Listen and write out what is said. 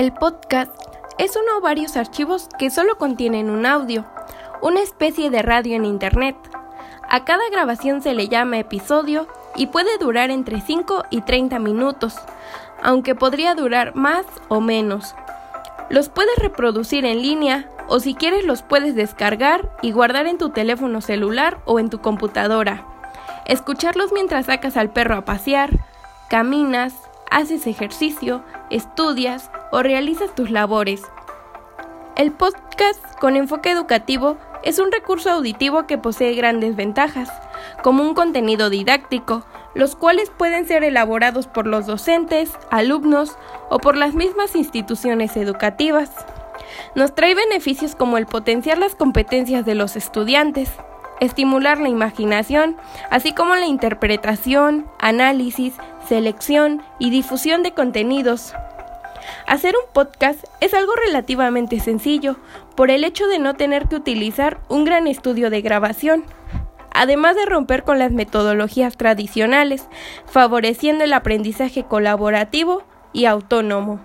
El podcast es uno o varios archivos que solo contienen un audio, una especie de radio en Internet. A cada grabación se le llama episodio y puede durar entre 5 y 30 minutos, aunque podría durar más o menos. Los puedes reproducir en línea o si quieres los puedes descargar y guardar en tu teléfono celular o en tu computadora. Escucharlos mientras sacas al perro a pasear, caminas, haces ejercicio, estudias o realizas tus labores. El podcast con enfoque educativo es un recurso auditivo que posee grandes ventajas, como un contenido didáctico, los cuales pueden ser elaborados por los docentes, alumnos o por las mismas instituciones educativas. Nos trae beneficios como el potenciar las competencias de los estudiantes, estimular la imaginación, así como la interpretación, análisis, selección y difusión de contenidos. Hacer un podcast es algo relativamente sencillo por el hecho de no tener que utilizar un gran estudio de grabación, además de romper con las metodologías tradicionales, favoreciendo el aprendizaje colaborativo y autónomo.